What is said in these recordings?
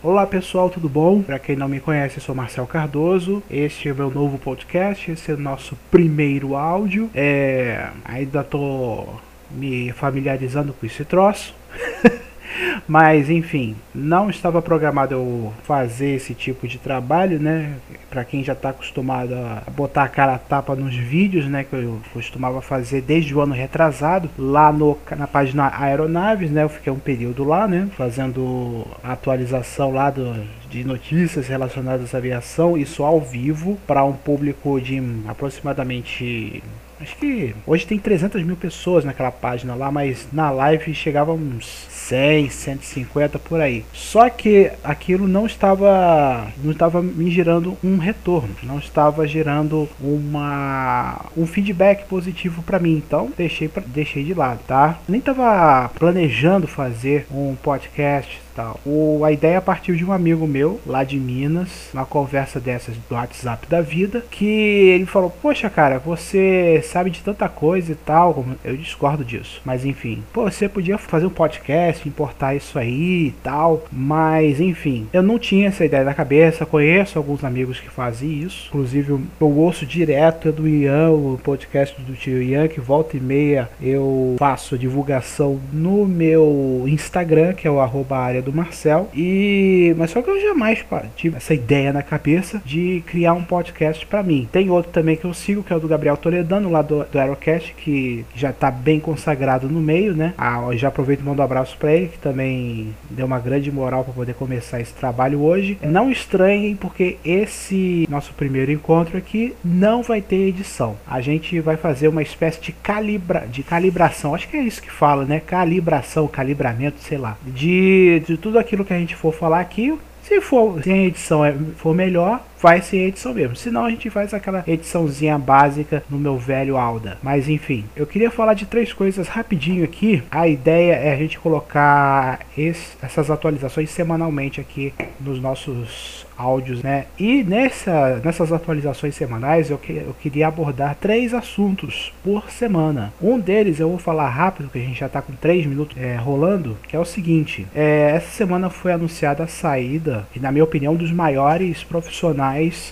Olá pessoal, tudo bom? Para quem não me conhece, eu sou Marcel Cardoso. Este é o meu novo podcast, esse é o nosso primeiro áudio. É, ainda tô me familiarizando com esse troço. Mas enfim, não estava programado eu fazer esse tipo de trabalho, né? Para quem já está acostumado a botar a cara a tapa nos vídeos, né? Que eu costumava fazer desde o ano retrasado, lá no, na página Aeronaves, né? Eu fiquei um período lá, né? Fazendo atualização lá do, de notícias relacionadas à aviação, isso ao vivo, para um público de aproximadamente Acho que hoje tem 300 mil pessoas naquela página lá, mas na live chegava uns 100, 150 por aí. Só que aquilo não estava não estava me gerando um retorno, não estava gerando uma um feedback positivo para mim. Então deixei deixei de lado, tá? Nem estava planejando fazer um podcast tal. O, a ideia partiu de um amigo meu, lá de Minas, uma conversa dessas do WhatsApp da vida, que ele falou: Poxa, cara, você sabe de tanta coisa e tal. Eu discordo disso, mas enfim, pô, você podia fazer um podcast, importar isso aí e tal, mas enfim, eu não tinha essa ideia na cabeça. Conheço alguns amigos que fazem isso, inclusive eu ouço direto do Ian, o podcast do tio Ian, que volta e meia eu faço divulgação no meu Instagram, que é o arroba área do Marcel. E mas só que eu jamais tive essa ideia na cabeça de criar um podcast para mim. Tem outro também que eu sigo, que é o do Gabriel Toledano, lá do, do Aerocast, que já tá bem consagrado no meio, né? Ah, já aproveito e mando um abraço para ele, que também deu uma grande moral para poder começar esse trabalho hoje. Não estranhem, porque esse nosso primeiro encontro aqui não vai ter edição. A gente vai fazer uma espécie de calibra de calibração, acho que é isso que fala, né? Calibração, calibramento, sei lá. De, de tudo aquilo que a gente for falar aqui, se for, se a edição é, for melhor, vai ser edição mesmo. Senão a gente faz aquela ediçãozinha básica no meu velho Alda. Mas enfim, eu queria falar de três coisas rapidinho aqui. A ideia é a gente colocar esse, essas atualizações semanalmente aqui nos nossos áudios, né? E nessa, nessas atualizações semanais eu, que, eu queria abordar três assuntos por semana. Um deles eu vou falar rápido, que a gente já está com três minutos é, rolando, que é o seguinte: é, essa semana foi anunciada a saída, e na minha opinião, dos maiores profissionais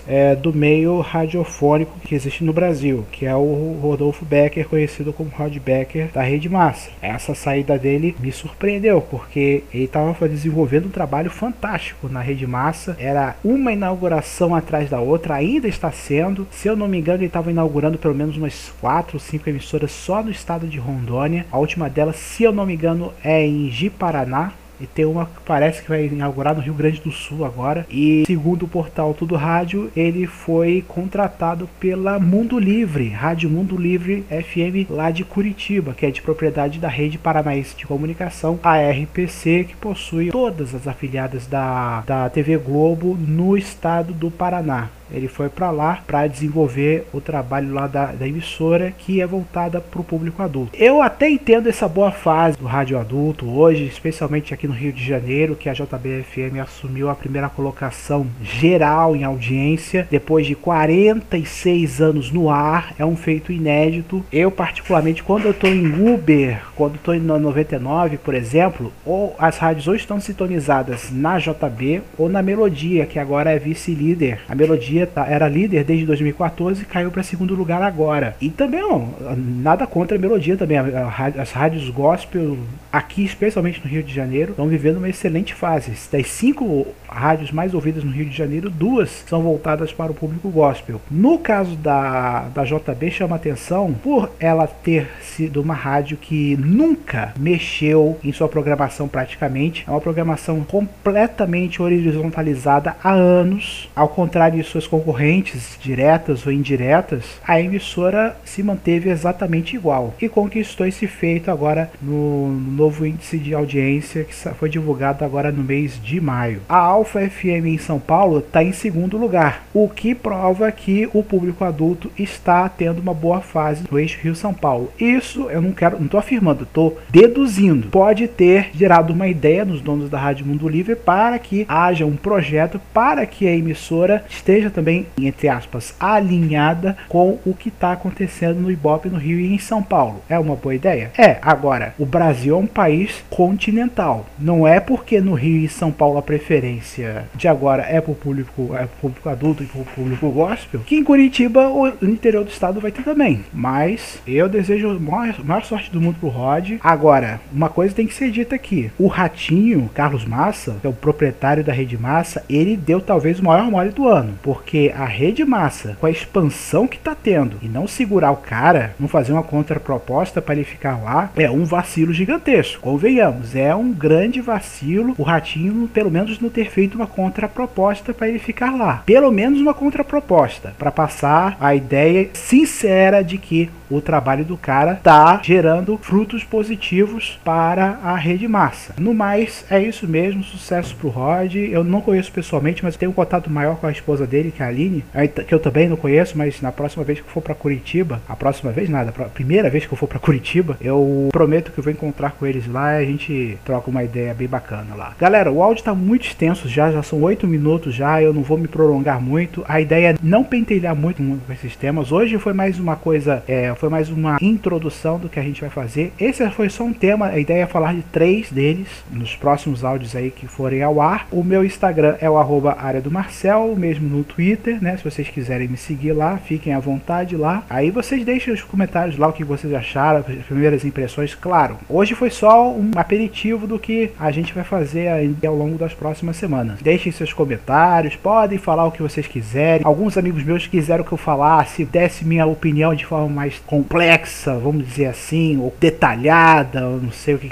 é, do meio radiofônico que existe no Brasil, que é o Rodolfo Becker, conhecido como Rod Becker da Rede Massa. Essa saída dele me surpreendeu, porque ele estava desenvolvendo um trabalho fantástico na Rede Massa, era uma inauguração atrás da outra, ainda está sendo. Se eu não me engano, ele estava inaugurando pelo menos umas 4 ou 5 emissoras só no estado de Rondônia. A última delas, se eu não me engano, é em Ji-Paraná, e tem uma que parece que vai inaugurar no Rio Grande do Sul agora. E segundo o portal Tudo Rádio, ele foi contratado pela Mundo Livre, Rádio Mundo Livre FM lá de Curitiba, que é de propriedade da Rede Paranaense de Comunicação, a RPC, que possui todas as afiliadas da, da TV Globo no estado do Paraná. Ele foi para lá para desenvolver o trabalho lá da, da emissora que é voltada para o público adulto. Eu até entendo essa boa fase do rádio adulto hoje, especialmente aqui no Rio de Janeiro, que a JBFM assumiu a primeira colocação geral em audiência depois de 46 anos no ar. É um feito inédito. Eu particularmente quando eu estou em Uber, quando estou em 99, por exemplo, ou as rádios ou estão sintonizadas na JB ou na Melodia, que agora é vice-líder. A Melodia tá, era líder desde 2014 e caiu para segundo lugar agora. E também, ó, nada contra a melodia também. as rádios gospel aqui, especialmente no Rio de Janeiro, estão vivendo uma excelente fase. Das cinco rádios mais ouvidas no Rio de Janeiro, duas são voltadas para o público gospel. No caso da, da JB, chama atenção por ela ter sido uma rádio que nunca mexeu em sua programação praticamente. É uma programação completamente horizontalizada há anos, ao contrário de suas concorrentes diretas ou indiretas, a emissora se manteve exatamente igual e conquistou esse feito agora no novo índice de audiência que foi divulgado agora no mês de maio. A Alfa FM em São Paulo está em segundo lugar, o que prova que o público adulto está tendo uma boa fase no eixo Rio-São Paulo. Isso eu não quero, não estou afirmando, estou deduzindo. Pode ter gerado uma ideia nos donos da Rádio Mundo Livre para que haja um projeto para que a emissora esteja também, entre aspas, alinhada com o que está acontecendo no Ibope no Rio e em São Paulo. É uma boa ideia? É. Agora, o Brasil é um país continental. Não é porque no Rio e São Paulo a preferência de agora é para o público, é público adulto e para o público gospel, que em Curitiba o interior do estado vai ter também. Mas eu desejo a maior, maior sorte do mundo pro Rod. Agora, uma coisa tem que ser dita aqui: o Ratinho, Carlos Massa, que é o proprietário da Rede Massa, ele deu talvez o maior mole do ano, porque a Rede Massa, com a expansão que tá tendo, e não segurar o cara, não fazer uma contraproposta para ele ficar lá, é um vacilo gigantesco. Convenhamos, é um grande vacilo o Ratinho, pelo menos, não ter feito uma contraproposta para ele ficar lá. Pelo menos uma contraproposta para passar a ideia sincera de que o trabalho do cara tá gerando frutos positivos para a rede massa. No mais, é isso mesmo, sucesso pro Rod. Eu não conheço pessoalmente, mas tenho um contato maior com a esposa dele, que é a Aline, que eu também não conheço, mas na próxima vez que eu for para Curitiba, a próxima vez nada, a primeira vez que eu for para Curitiba, eu prometo que eu vou encontrar com eles lá e a gente troca uma ideia bem bacana lá. Galera, o áudio tá muito extenso já, já são oito minutos já, eu não vou me prolongar muito. A ideia é não pentelhar muito com esses temas. Hoje foi mais uma coisa, é, foi mais uma introdução do que a gente vai fazer. Esse foi só um tema, a ideia é falar de três deles nos próximos áudios aí que forem ao ar. O meu Instagram é o arroba área do Marcel, mesmo no Twitter, né? Se vocês quiserem me seguir lá, fiquem à vontade lá. Aí vocês deixem os comentários lá o que vocês acharam, as primeiras impressões. Claro, hoje foi só um aperitivo do que a gente vai fazer ao longo das próximas semanas. Deixem seus comentários, podem falar o que vocês quiserem. Alguns amigos meus quiseram que eu falasse, desse minha opinião de forma mais complexa complexa, vamos dizer assim, ou detalhada, eu não sei o que,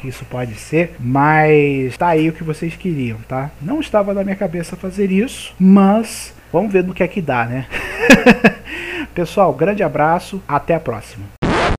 que isso pode ser, mas tá aí o que vocês queriam, tá? Não estava na minha cabeça fazer isso, mas vamos ver no que é que dá, né? Pessoal, grande abraço, até a próxima.